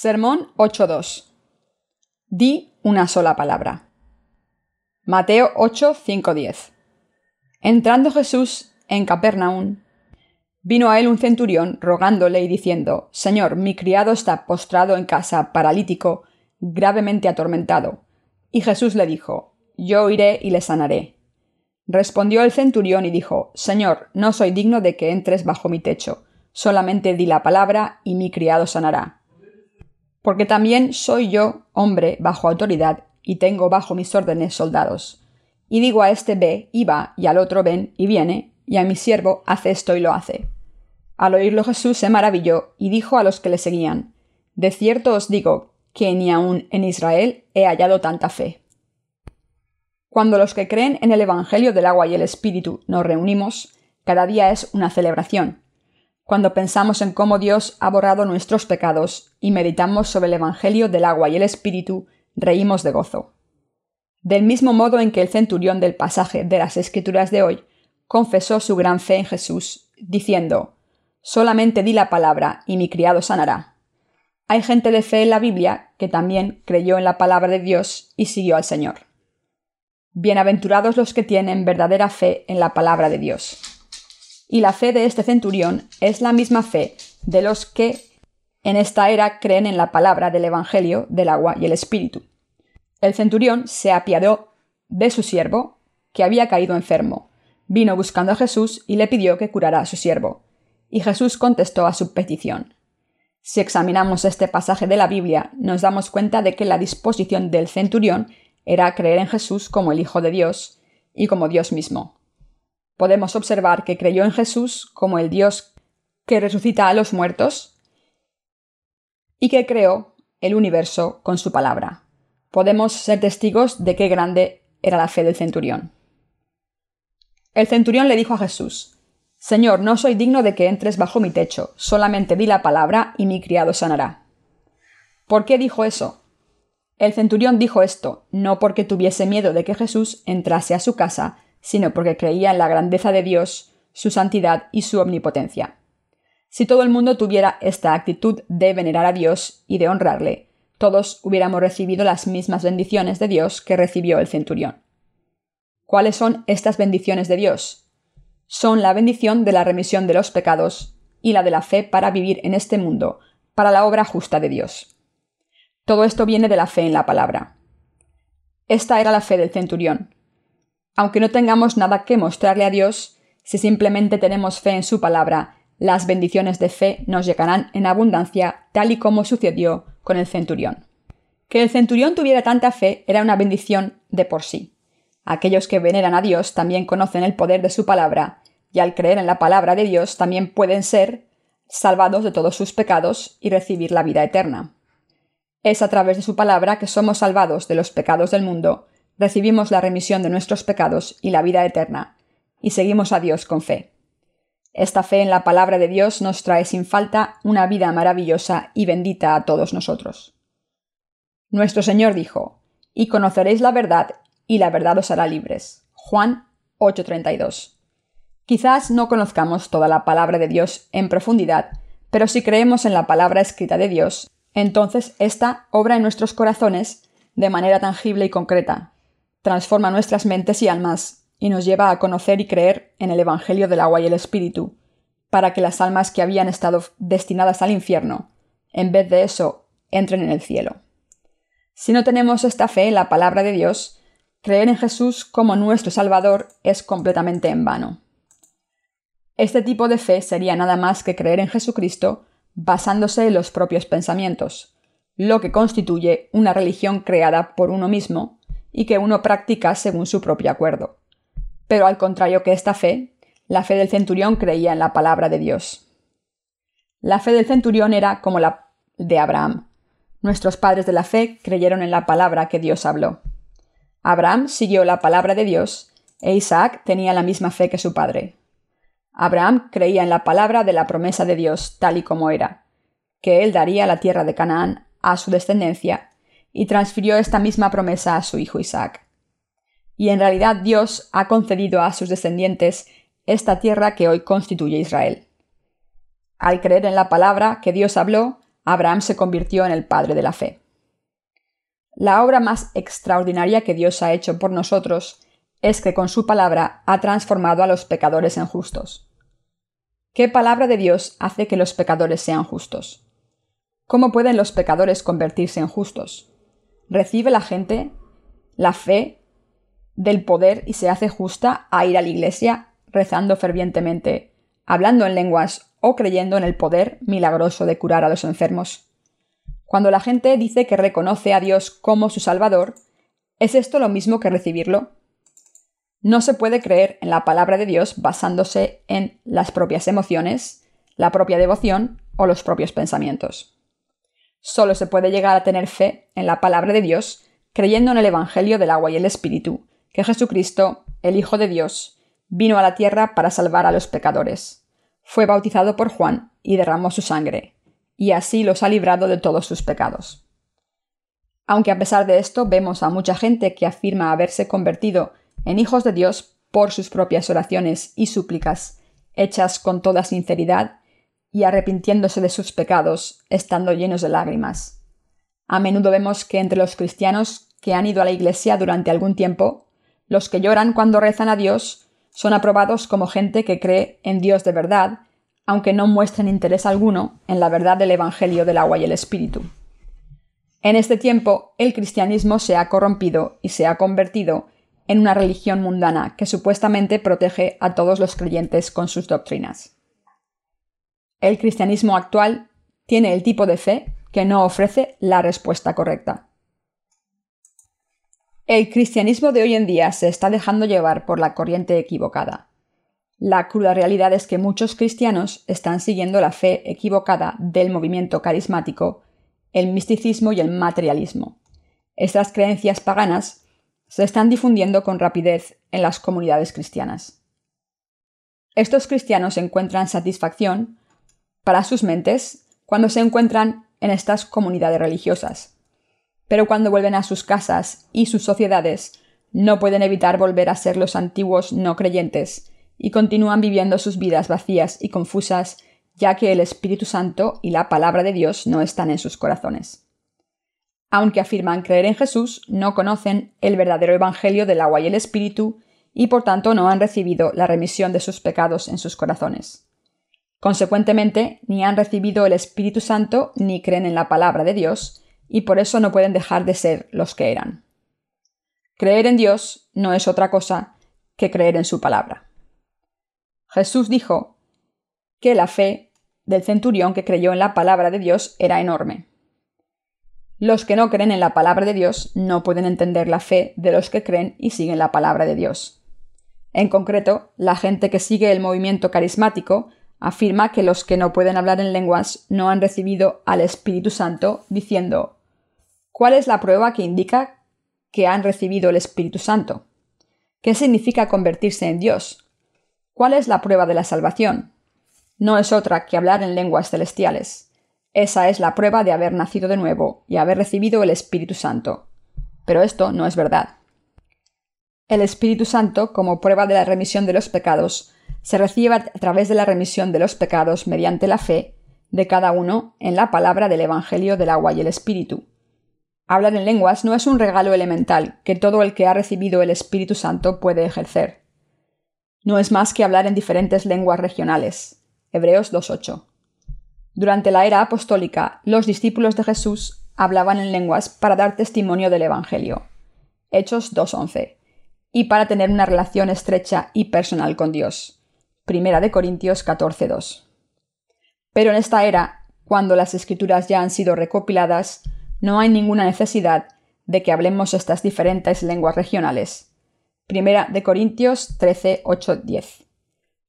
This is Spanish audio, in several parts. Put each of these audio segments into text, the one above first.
Sermón 8.2. Di una sola palabra. Mateo 8.5.10. Entrando Jesús en Capernaum, vino a él un centurión rogándole y diciendo, Señor, mi criado está postrado en casa, paralítico, gravemente atormentado. Y Jesús le dijo, Yo iré y le sanaré. Respondió el centurión y dijo, Señor, no soy digno de que entres bajo mi techo, solamente di la palabra y mi criado sanará porque también soy yo hombre bajo autoridad y tengo bajo mis órdenes soldados. Y digo a este ve y va, y al otro ven y viene, y a mi siervo hace esto y lo hace. Al oírlo Jesús se maravilló y dijo a los que le seguían, De cierto os digo que ni aun en Israel he hallado tanta fe. Cuando los que creen en el Evangelio del agua y el Espíritu nos reunimos, cada día es una celebración, cuando pensamos en cómo Dios ha borrado nuestros pecados y meditamos sobre el Evangelio del agua y el Espíritu, reímos de gozo. Del mismo modo en que el centurión del pasaje de las Escrituras de hoy confesó su gran fe en Jesús, diciendo, Solamente di la palabra y mi criado sanará. Hay gente de fe en la Biblia que también creyó en la palabra de Dios y siguió al Señor. Bienaventurados los que tienen verdadera fe en la palabra de Dios y la fe de este centurión es la misma fe de los que en esta era creen en la palabra del Evangelio del agua y el Espíritu. El centurión se apiadó de su siervo, que había caído enfermo, vino buscando a Jesús y le pidió que curara a su siervo. Y Jesús contestó a su petición. Si examinamos este pasaje de la Biblia, nos damos cuenta de que la disposición del centurión era creer en Jesús como el Hijo de Dios y como Dios mismo podemos observar que creyó en Jesús como el Dios que resucita a los muertos y que creó el universo con su palabra. Podemos ser testigos de qué grande era la fe del centurión. El centurión le dijo a Jesús, Señor, no soy digno de que entres bajo mi techo, solamente di la palabra y mi criado sanará. ¿Por qué dijo eso? El centurión dijo esto, no porque tuviese miedo de que Jesús entrase a su casa, sino porque creía en la grandeza de Dios, su santidad y su omnipotencia. Si todo el mundo tuviera esta actitud de venerar a Dios y de honrarle, todos hubiéramos recibido las mismas bendiciones de Dios que recibió el centurión. ¿Cuáles son estas bendiciones de Dios? Son la bendición de la remisión de los pecados y la de la fe para vivir en este mundo, para la obra justa de Dios. Todo esto viene de la fe en la palabra. Esta era la fe del centurión, aunque no tengamos nada que mostrarle a Dios, si simplemente tenemos fe en su palabra, las bendiciones de fe nos llegarán en abundancia, tal y como sucedió con el centurión. Que el centurión tuviera tanta fe era una bendición de por sí. Aquellos que veneran a Dios también conocen el poder de su palabra, y al creer en la palabra de Dios también pueden ser salvados de todos sus pecados y recibir la vida eterna. Es a través de su palabra que somos salvados de los pecados del mundo recibimos la remisión de nuestros pecados y la vida eterna, y seguimos a Dios con fe. Esta fe en la palabra de Dios nos trae sin falta una vida maravillosa y bendita a todos nosotros. Nuestro Señor dijo, y conoceréis la verdad, y la verdad os hará libres. Juan 8:32. Quizás no conozcamos toda la palabra de Dios en profundidad, pero si creemos en la palabra escrita de Dios, entonces ésta obra en nuestros corazones de manera tangible y concreta, transforma nuestras mentes y almas y nos lleva a conocer y creer en el Evangelio del agua y el Espíritu, para que las almas que habían estado destinadas al infierno, en vez de eso, entren en el cielo. Si no tenemos esta fe en la palabra de Dios, creer en Jesús como nuestro Salvador es completamente en vano. Este tipo de fe sería nada más que creer en Jesucristo basándose en los propios pensamientos, lo que constituye una religión creada por uno mismo y que uno practica según su propio acuerdo. Pero al contrario que esta fe, la fe del centurión creía en la palabra de Dios. La fe del centurión era como la de Abraham. Nuestros padres de la fe creyeron en la palabra que Dios habló. Abraham siguió la palabra de Dios e Isaac tenía la misma fe que su padre. Abraham creía en la palabra de la promesa de Dios tal y como era, que él daría la tierra de Canaán a su descendencia y transfirió esta misma promesa a su hijo Isaac. Y en realidad Dios ha concedido a sus descendientes esta tierra que hoy constituye Israel. Al creer en la palabra que Dios habló, Abraham se convirtió en el padre de la fe. La obra más extraordinaria que Dios ha hecho por nosotros es que con su palabra ha transformado a los pecadores en justos. ¿Qué palabra de Dios hace que los pecadores sean justos? ¿Cómo pueden los pecadores convertirse en justos? ¿Recibe la gente la fe del poder y se hace justa a ir a la iglesia rezando fervientemente, hablando en lenguas o creyendo en el poder milagroso de curar a los enfermos? Cuando la gente dice que reconoce a Dios como su Salvador, ¿es esto lo mismo que recibirlo? No se puede creer en la palabra de Dios basándose en las propias emociones, la propia devoción o los propios pensamientos. Solo se puede llegar a tener fe en la palabra de Dios creyendo en el Evangelio del agua y el Espíritu, que Jesucristo, el Hijo de Dios, vino a la tierra para salvar a los pecadores. Fue bautizado por Juan y derramó su sangre, y así los ha librado de todos sus pecados. Aunque a pesar de esto vemos a mucha gente que afirma haberse convertido en hijos de Dios por sus propias oraciones y súplicas, hechas con toda sinceridad y arrepintiéndose de sus pecados, estando llenos de lágrimas. A menudo vemos que entre los cristianos que han ido a la iglesia durante algún tiempo, los que lloran cuando rezan a Dios son aprobados como gente que cree en Dios de verdad, aunque no muestren interés alguno en la verdad del Evangelio del agua y el Espíritu. En este tiempo, el cristianismo se ha corrompido y se ha convertido en una religión mundana que supuestamente protege a todos los creyentes con sus doctrinas. El cristianismo actual tiene el tipo de fe que no ofrece la respuesta correcta. El cristianismo de hoy en día se está dejando llevar por la corriente equivocada. La cruda realidad es que muchos cristianos están siguiendo la fe equivocada del movimiento carismático, el misticismo y el materialismo. Estas creencias paganas se están difundiendo con rapidez en las comunidades cristianas. Estos cristianos encuentran satisfacción para sus mentes cuando se encuentran en estas comunidades religiosas. Pero cuando vuelven a sus casas y sus sociedades, no pueden evitar volver a ser los antiguos no creyentes y continúan viviendo sus vidas vacías y confusas, ya que el Espíritu Santo y la palabra de Dios no están en sus corazones. Aunque afirman creer en Jesús, no conocen el verdadero Evangelio del agua y el Espíritu y por tanto no han recibido la remisión de sus pecados en sus corazones. Consecuentemente, ni han recibido el Espíritu Santo ni creen en la palabra de Dios, y por eso no pueden dejar de ser los que eran. Creer en Dios no es otra cosa que creer en su palabra. Jesús dijo que la fe del centurión que creyó en la palabra de Dios era enorme. Los que no creen en la palabra de Dios no pueden entender la fe de los que creen y siguen la palabra de Dios. En concreto, la gente que sigue el movimiento carismático afirma que los que no pueden hablar en lenguas no han recibido al Espíritu Santo, diciendo ¿Cuál es la prueba que indica que han recibido el Espíritu Santo? ¿Qué significa convertirse en Dios? ¿Cuál es la prueba de la salvación? No es otra que hablar en lenguas celestiales. Esa es la prueba de haber nacido de nuevo y haber recibido el Espíritu Santo. Pero esto no es verdad. El Espíritu Santo, como prueba de la remisión de los pecados, se recibe a través de la remisión de los pecados mediante la fe de cada uno en la palabra del Evangelio del agua y el Espíritu. Hablar en lenguas no es un regalo elemental que todo el que ha recibido el Espíritu Santo puede ejercer. No es más que hablar en diferentes lenguas regionales. Hebreos 2.8. Durante la era apostólica, los discípulos de Jesús hablaban en lenguas para dar testimonio del Evangelio. Hechos 2.11. Y para tener una relación estrecha y personal con Dios. Primera de Corintios 14.2. Pero en esta era, cuando las escrituras ya han sido recopiladas, no hay ninguna necesidad de que hablemos estas diferentes lenguas regionales. Primera de Corintios 13, 10.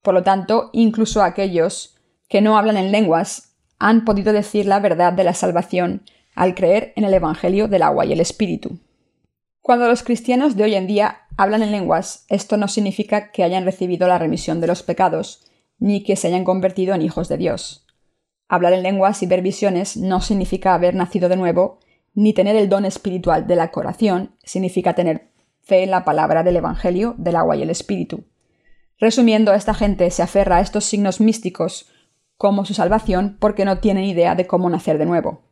Por lo tanto, incluso aquellos que no hablan en lenguas han podido decir la verdad de la salvación al creer en el Evangelio del agua y el Espíritu. Cuando los cristianos de hoy en día hablan en lenguas, esto no significa que hayan recibido la remisión de los pecados, ni que se hayan convertido en hijos de Dios. Hablar en lenguas y ver visiones no significa haber nacido de nuevo, ni tener el don espiritual de la coración significa tener fe en la palabra del Evangelio del agua y el Espíritu. Resumiendo, esta gente se aferra a estos signos místicos como su salvación porque no tienen idea de cómo nacer de nuevo.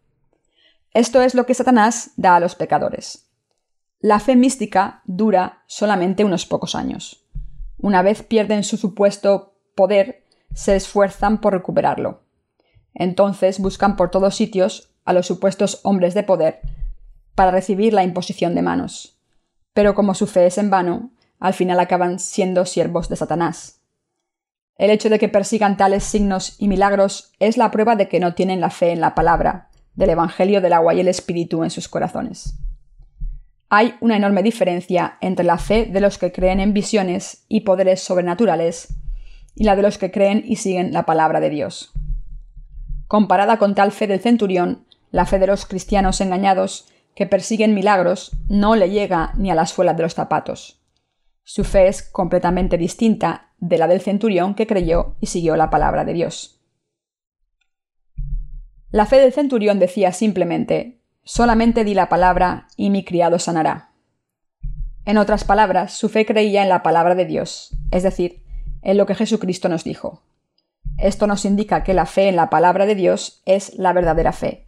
Esto es lo que Satanás da a los pecadores. La fe mística dura solamente unos pocos años. Una vez pierden su supuesto poder, se esfuerzan por recuperarlo. Entonces buscan por todos sitios a los supuestos hombres de poder para recibir la imposición de manos. Pero como su fe es en vano, al final acaban siendo siervos de Satanás. El hecho de que persigan tales signos y milagros es la prueba de que no tienen la fe en la palabra, del Evangelio del agua y el Espíritu en sus corazones. Hay una enorme diferencia entre la fe de los que creen en visiones y poderes sobrenaturales y la de los que creen y siguen la palabra de Dios. Comparada con tal fe del centurión, la fe de los cristianos engañados que persiguen milagros no le llega ni a la suela de los zapatos. Su fe es completamente distinta de la del centurión que creyó y siguió la palabra de Dios. La fe del centurión decía simplemente, solamente di la palabra y mi criado sanará. En otras palabras, su fe creía en la palabra de Dios, es decir, en lo que Jesucristo nos dijo. Esto nos indica que la fe en la palabra de Dios es la verdadera fe.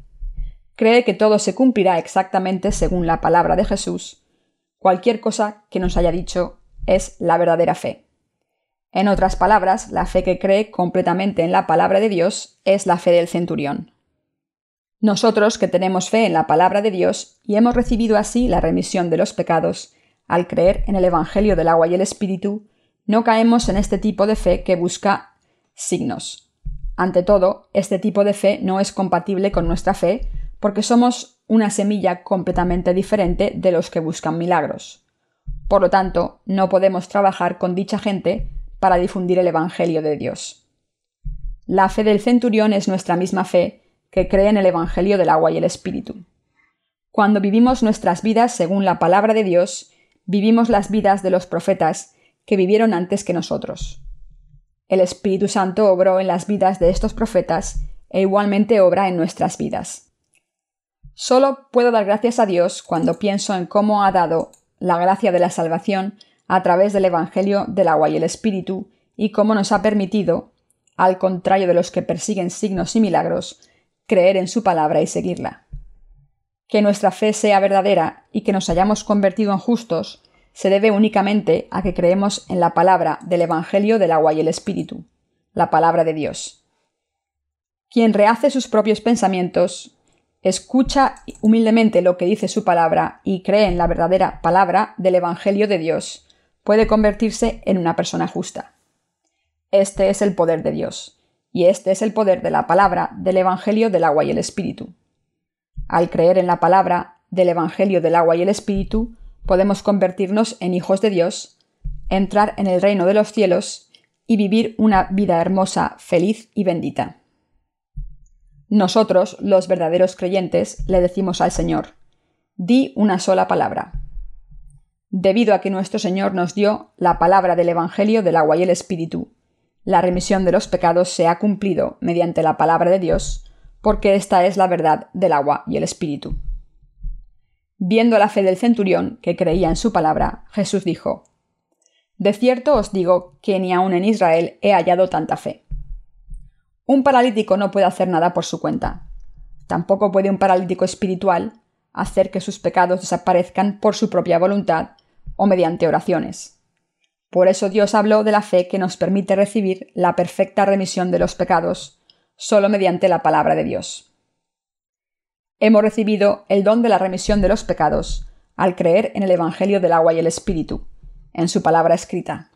Cree que todo se cumplirá exactamente según la palabra de Jesús. Cualquier cosa que nos haya dicho es la verdadera fe. En otras palabras, la fe que cree completamente en la palabra de Dios es la fe del centurión. Nosotros que tenemos fe en la palabra de Dios y hemos recibido así la remisión de los pecados, al creer en el Evangelio del agua y el Espíritu, no caemos en este tipo de fe que busca signos. Ante todo, este tipo de fe no es compatible con nuestra fe porque somos una semilla completamente diferente de los que buscan milagros. Por lo tanto, no podemos trabajar con dicha gente para difundir el Evangelio de Dios. La fe del centurión es nuestra misma fe que cree en el Evangelio del agua y el Espíritu. Cuando vivimos nuestras vidas según la palabra de Dios, vivimos las vidas de los profetas que vivieron antes que nosotros. El Espíritu Santo obró en las vidas de estos profetas e igualmente obra en nuestras vidas. Solo puedo dar gracias a Dios cuando pienso en cómo ha dado la gracia de la salvación a través del Evangelio del agua y el Espíritu y cómo nos ha permitido, al contrario de los que persiguen signos y milagros, creer en su palabra y seguirla. Que nuestra fe sea verdadera y que nos hayamos convertido en justos se debe únicamente a que creemos en la palabra del Evangelio del agua y el Espíritu, la palabra de Dios. Quien rehace sus propios pensamientos, escucha humildemente lo que dice su palabra y cree en la verdadera palabra del Evangelio de Dios, puede convertirse en una persona justa. Este es el poder de Dios, y este es el poder de la palabra del Evangelio del agua y el Espíritu. Al creer en la palabra del Evangelio del agua y el Espíritu, podemos convertirnos en hijos de Dios, entrar en el reino de los cielos y vivir una vida hermosa, feliz y bendita. Nosotros, los verdaderos creyentes, le decimos al Señor, di una sola palabra. Debido a que nuestro Señor nos dio la palabra del Evangelio del agua y el Espíritu, la remisión de los pecados se ha cumplido mediante la palabra de Dios, porque esta es la verdad del agua y el Espíritu. Viendo la fe del centurión, que creía en su palabra, Jesús dijo, De cierto os digo que ni aun en Israel he hallado tanta fe. Un paralítico no puede hacer nada por su cuenta. Tampoco puede un paralítico espiritual hacer que sus pecados desaparezcan por su propia voluntad o mediante oraciones. Por eso Dios habló de la fe que nos permite recibir la perfecta remisión de los pecados, solo mediante la palabra de Dios hemos recibido el don de la remisión de los pecados al creer en el Evangelio del agua y el Espíritu, en su palabra escrita.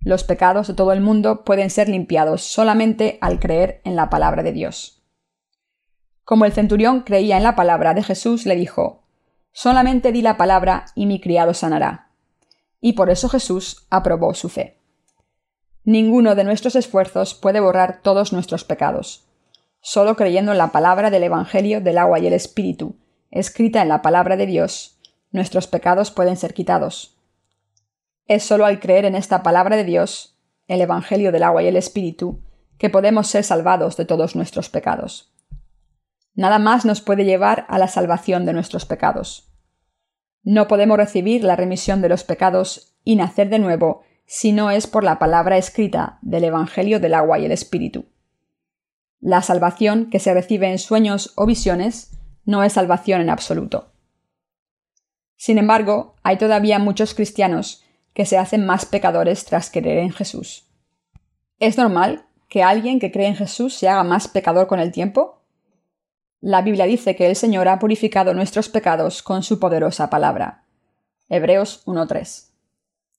Los pecados de todo el mundo pueden ser limpiados solamente al creer en la palabra de Dios. Como el centurión creía en la palabra de Jesús, le dijo, Solamente di la palabra y mi criado sanará. Y por eso Jesús aprobó su fe. Ninguno de nuestros esfuerzos puede borrar todos nuestros pecados. Solo creyendo en la palabra del Evangelio del agua y el Espíritu, escrita en la palabra de Dios, nuestros pecados pueden ser quitados. Es solo al creer en esta palabra de Dios, el Evangelio del agua y el Espíritu, que podemos ser salvados de todos nuestros pecados. Nada más nos puede llevar a la salvación de nuestros pecados. No podemos recibir la remisión de los pecados y nacer de nuevo si no es por la palabra escrita del Evangelio del agua y el Espíritu. La salvación que se recibe en sueños o visiones no es salvación en absoluto. Sin embargo, hay todavía muchos cristianos que se hacen más pecadores tras creer en Jesús. ¿Es normal que alguien que cree en Jesús se haga más pecador con el tiempo? La Biblia dice que el Señor ha purificado nuestros pecados con su poderosa palabra. Hebreos 1.3.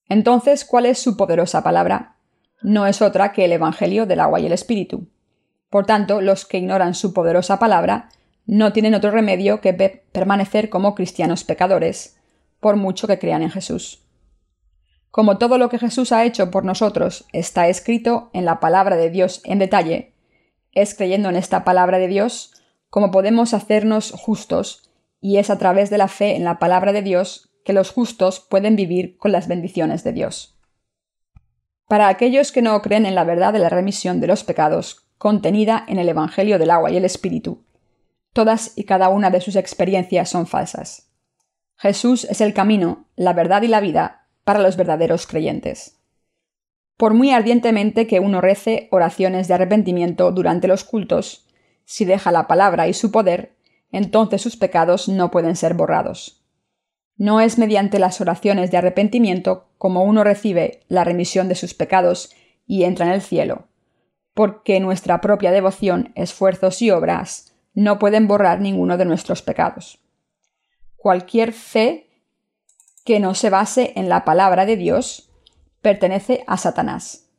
Entonces, ¿cuál es su poderosa palabra? No es otra que el Evangelio del agua y el Espíritu. Por tanto, los que ignoran su poderosa palabra no tienen otro remedio que permanecer como cristianos pecadores, por mucho que crean en Jesús. Como todo lo que Jesús ha hecho por nosotros está escrito en la palabra de Dios en detalle, es creyendo en esta palabra de Dios como podemos hacernos justos, y es a través de la fe en la palabra de Dios que los justos pueden vivir con las bendiciones de Dios. Para aquellos que no creen en la verdad de la remisión de los pecados contenida en el Evangelio del agua y el Espíritu, todas y cada una de sus experiencias son falsas. Jesús es el camino, la verdad y la vida para los verdaderos creyentes. Por muy ardientemente que uno rece oraciones de arrepentimiento durante los cultos, si deja la palabra y su poder, entonces sus pecados no pueden ser borrados. No es mediante las oraciones de arrepentimiento como uno recibe la remisión de sus pecados y entra en el cielo, porque nuestra propia devoción, esfuerzos y obras no pueden borrar ninguno de nuestros pecados. Cualquier fe que no se base en la palabra de Dios pertenece a Satanás.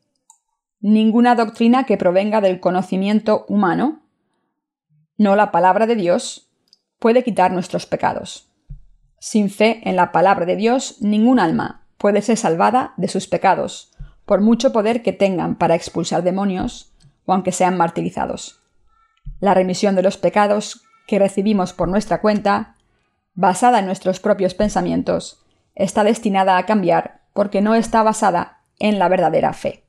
Ninguna doctrina que provenga del conocimiento humano no la palabra de Dios, puede quitar nuestros pecados. Sin fe en la palabra de Dios, ningún alma puede ser salvada de sus pecados, por mucho poder que tengan para expulsar demonios o aunque sean martirizados. La remisión de los pecados que recibimos por nuestra cuenta, basada en nuestros propios pensamientos, está destinada a cambiar porque no está basada en la verdadera fe.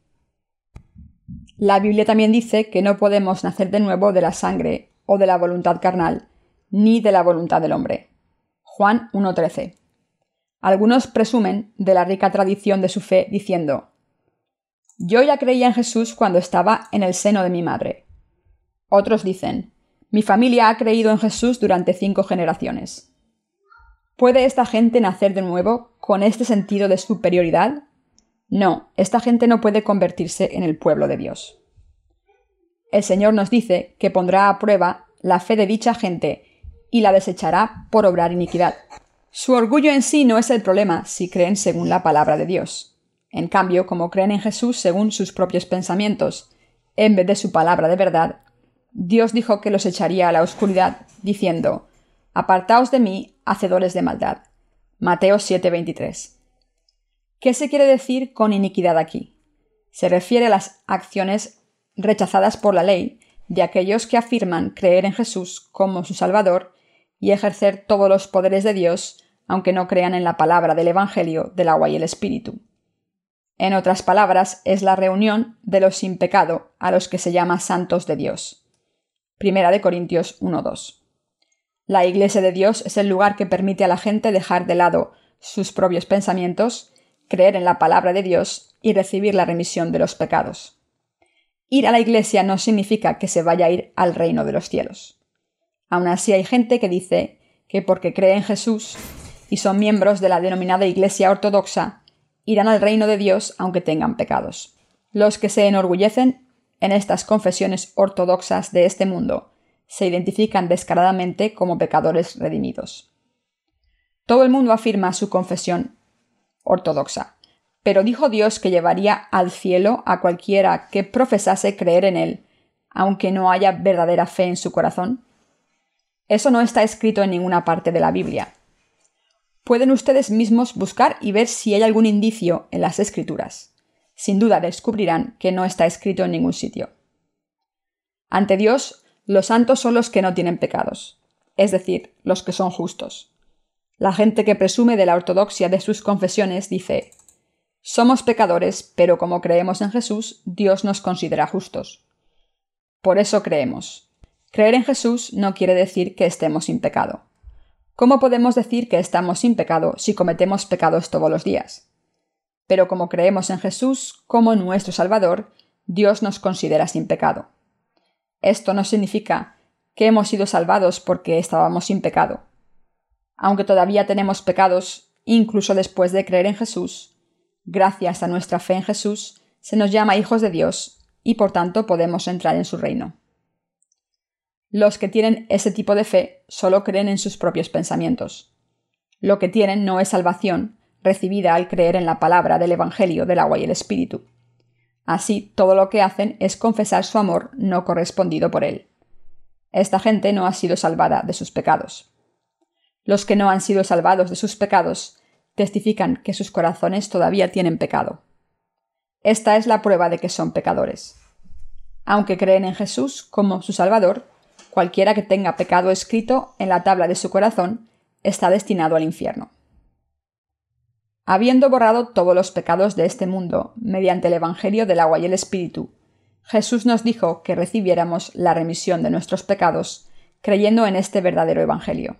La Biblia también dice que no podemos nacer de nuevo de la sangre o de la voluntad carnal, ni de la voluntad del hombre. Juan 1.13. Algunos presumen de la rica tradición de su fe diciendo, Yo ya creía en Jesús cuando estaba en el seno de mi madre. Otros dicen, Mi familia ha creído en Jesús durante cinco generaciones. ¿Puede esta gente nacer de nuevo con este sentido de superioridad? No, esta gente no puede convertirse en el pueblo de Dios el Señor nos dice que pondrá a prueba la fe de dicha gente y la desechará por obrar iniquidad. Su orgullo en sí no es el problema si creen según la palabra de Dios. En cambio, como creen en Jesús según sus propios pensamientos, en vez de su palabra de verdad, Dios dijo que los echaría a la oscuridad, diciendo, Apartaos de mí, hacedores de maldad. Mateo 7:23. ¿Qué se quiere decir con iniquidad aquí? Se refiere a las acciones rechazadas por la ley de aquellos que afirman creer en Jesús como su Salvador y ejercer todos los poderes de Dios, aunque no crean en la palabra del Evangelio del agua y el Espíritu. En otras palabras, es la reunión de los sin pecado a los que se llama santos de Dios. Primera de Corintios 1.2. La Iglesia de Dios es el lugar que permite a la gente dejar de lado sus propios pensamientos, creer en la palabra de Dios y recibir la remisión de los pecados. Ir a la iglesia no significa que se vaya a ir al reino de los cielos. Aún así hay gente que dice que porque cree en Jesús y son miembros de la denominada Iglesia Ortodoxa, irán al reino de Dios aunque tengan pecados. Los que se enorgullecen en estas confesiones ortodoxas de este mundo se identifican descaradamente como pecadores redimidos. Todo el mundo afirma su confesión ortodoxa, pero dijo Dios que llevaría al cielo a cualquiera que profesase creer en Él, aunque no haya verdadera fe en su corazón. Eso no está escrito en ninguna parte de la Biblia. Pueden ustedes mismos buscar y ver si hay algún indicio en las escrituras. Sin duda descubrirán que no está escrito en ningún sitio. Ante Dios, los santos son los que no tienen pecados, es decir, los que son justos. La gente que presume de la ortodoxia de sus confesiones dice somos pecadores, pero como creemos en Jesús, Dios nos considera justos. Por eso creemos. Creer en Jesús no quiere decir que estemos sin pecado. ¿Cómo podemos decir que estamos sin pecado si cometemos pecados todos los días? Pero como creemos en Jesús como nuestro Salvador, Dios nos considera sin pecado. Esto no significa que hemos sido salvados porque estábamos sin pecado. Aunque todavía tenemos pecados, incluso después de creer en Jesús, gracias a nuestra fe en Jesús, se nos llama hijos de Dios y por tanto podemos entrar en su reino. Los que tienen ese tipo de fe solo creen en sus propios pensamientos. Lo que tienen no es salvación, recibida al creer en la palabra del Evangelio del agua y el Espíritu. Así, todo lo que hacen es confesar su amor no correspondido por él. Esta gente no ha sido salvada de sus pecados. Los que no han sido salvados de sus pecados testifican que sus corazones todavía tienen pecado. Esta es la prueba de que son pecadores. Aunque creen en Jesús como su Salvador, cualquiera que tenga pecado escrito en la tabla de su corazón está destinado al infierno. Habiendo borrado todos los pecados de este mundo mediante el Evangelio del agua y el Espíritu, Jesús nos dijo que recibiéramos la remisión de nuestros pecados creyendo en este verdadero Evangelio.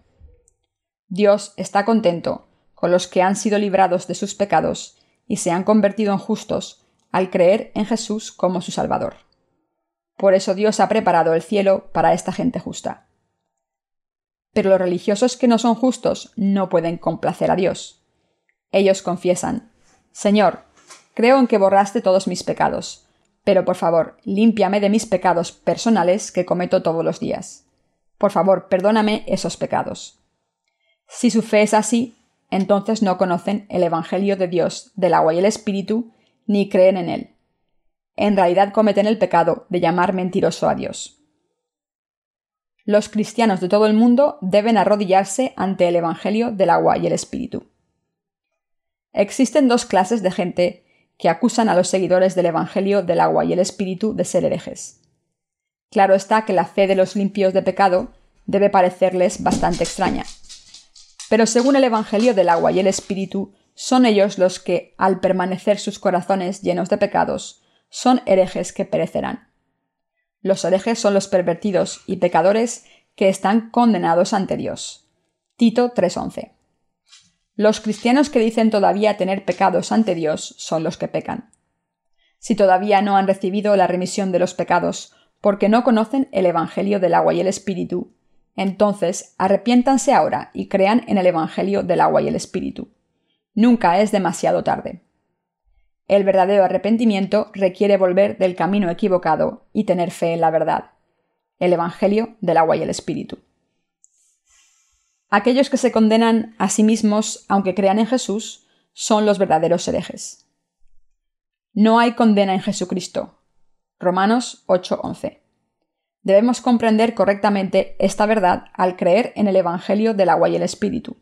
Dios está contento los que han sido librados de sus pecados y se han convertido en justos al creer en Jesús como su Salvador. Por eso Dios ha preparado el cielo para esta gente justa. Pero los religiosos que no son justos no pueden complacer a Dios. Ellos confiesan, Señor, creo en que borraste todos mis pecados, pero por favor, límpiame de mis pecados personales que cometo todos los días. Por favor, perdóname esos pecados. Si su fe es así, entonces no conocen el Evangelio de Dios del agua y el Espíritu, ni creen en él. En realidad cometen el pecado de llamar mentiroso a Dios. Los cristianos de todo el mundo deben arrodillarse ante el Evangelio del agua y el Espíritu. Existen dos clases de gente que acusan a los seguidores del Evangelio del agua y el Espíritu de ser herejes. Claro está que la fe de los limpios de pecado debe parecerles bastante extraña. Pero según el Evangelio del agua y el Espíritu, son ellos los que, al permanecer sus corazones llenos de pecados, son herejes que perecerán. Los herejes son los pervertidos y pecadores que están condenados ante Dios. Tito 3:11 los cristianos que dicen todavía tener pecados ante Dios son los que pecan. Si todavía no han recibido la remisión de los pecados porque no conocen el Evangelio del agua y el Espíritu, entonces arrepiéntanse ahora y crean en el Evangelio del agua y el Espíritu. Nunca es demasiado tarde. El verdadero arrepentimiento requiere volver del camino equivocado y tener fe en la verdad, el Evangelio del agua y el Espíritu. Aquellos que se condenan a sí mismos, aunque crean en Jesús, son los verdaderos herejes. No hay condena en Jesucristo. Romanos 8:11. Debemos comprender correctamente esta verdad al creer en el Evangelio del agua y el Espíritu.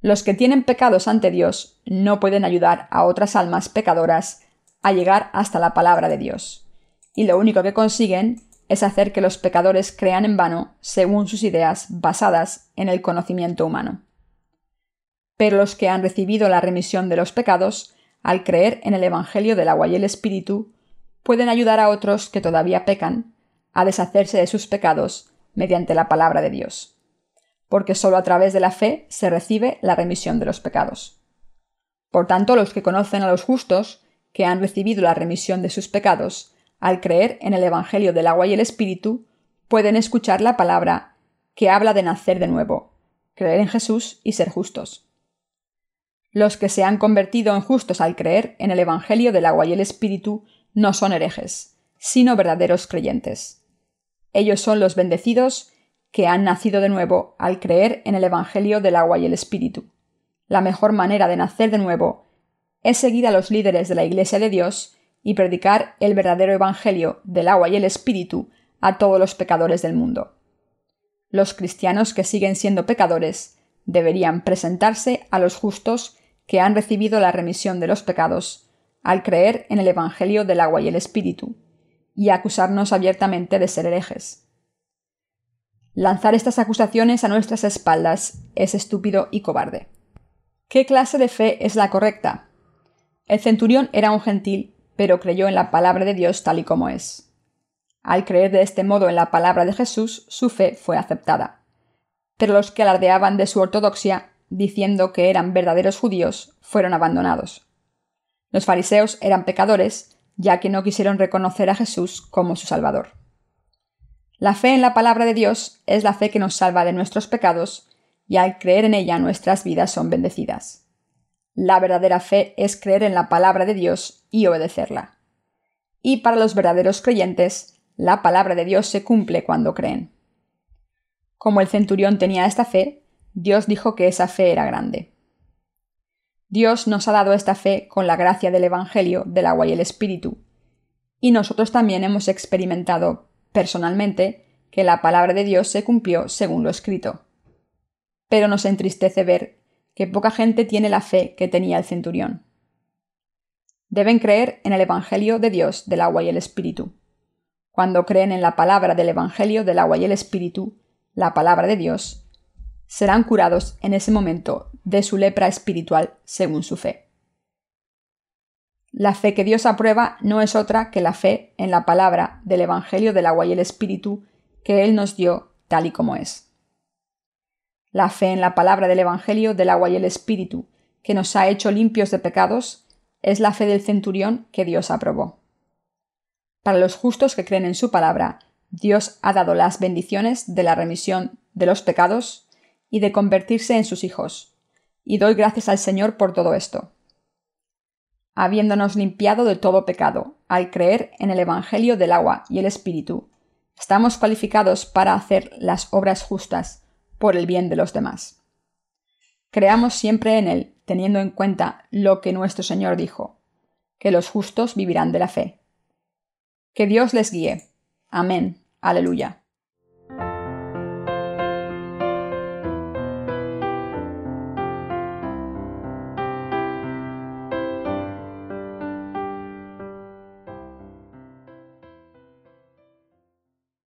Los que tienen pecados ante Dios no pueden ayudar a otras almas pecadoras a llegar hasta la palabra de Dios, y lo único que consiguen es hacer que los pecadores crean en vano según sus ideas basadas en el conocimiento humano. Pero los que han recibido la remisión de los pecados, al creer en el Evangelio del agua y el Espíritu, pueden ayudar a otros que todavía pecan a deshacerse de sus pecados mediante la palabra de Dios, porque sólo a través de la fe se recibe la remisión de los pecados. Por tanto, los que conocen a los justos, que han recibido la remisión de sus pecados, al creer en el Evangelio del agua y el Espíritu, pueden escuchar la palabra que habla de nacer de nuevo, creer en Jesús y ser justos. Los que se han convertido en justos al creer en el Evangelio del agua y el Espíritu no son herejes, sino verdaderos creyentes. Ellos son los bendecidos que han nacido de nuevo al creer en el Evangelio del agua y el Espíritu. La mejor manera de nacer de nuevo es seguir a los líderes de la Iglesia de Dios y predicar el verdadero Evangelio del agua y el Espíritu a todos los pecadores del mundo. Los cristianos que siguen siendo pecadores deberían presentarse a los justos que han recibido la remisión de los pecados al creer en el Evangelio del agua y el Espíritu, y acusarnos abiertamente de ser herejes. Lanzar estas acusaciones a nuestras espaldas es estúpido y cobarde. ¿Qué clase de fe es la correcta? El centurión era un gentil pero creyó en la palabra de Dios tal y como es. Al creer de este modo en la palabra de Jesús, su fe fue aceptada. Pero los que alardeaban de su ortodoxia, diciendo que eran verdaderos judíos, fueron abandonados. Los fariseos eran pecadores, ya que no quisieron reconocer a Jesús como su Salvador. La fe en la palabra de Dios es la fe que nos salva de nuestros pecados y al creer en ella nuestras vidas son bendecidas. La verdadera fe es creer en la palabra de Dios y obedecerla. Y para los verdaderos creyentes, la palabra de Dios se cumple cuando creen. Como el centurión tenía esta fe, Dios dijo que esa fe era grande. Dios nos ha dado esta fe con la gracia del Evangelio del agua y el Espíritu, y nosotros también hemos experimentado personalmente que la palabra de Dios se cumplió según lo escrito. Pero nos entristece ver que poca gente tiene la fe que tenía el centurión. Deben creer en el Evangelio de Dios del agua y el Espíritu. Cuando creen en la palabra del Evangelio del agua y el Espíritu, la palabra de Dios, serán curados en ese momento de su lepra espiritual según su fe. La fe que Dios aprueba no es otra que la fe en la palabra del Evangelio del agua y el Espíritu que Él nos dio tal y como es. La fe en la palabra del Evangelio del agua y el Espíritu que nos ha hecho limpios de pecados es la fe del centurión que Dios aprobó. Para los justos que creen en su palabra, Dios ha dado las bendiciones de la remisión de los pecados y de convertirse en sus hijos. Y doy gracias al Señor por todo esto. Habiéndonos limpiado de todo pecado, al creer en el Evangelio del agua y el Espíritu, estamos cualificados para hacer las obras justas por el bien de los demás. Creamos siempre en Él, teniendo en cuenta lo que nuestro Señor dijo, que los justos vivirán de la fe. Que Dios les guíe. Amén. Aleluya.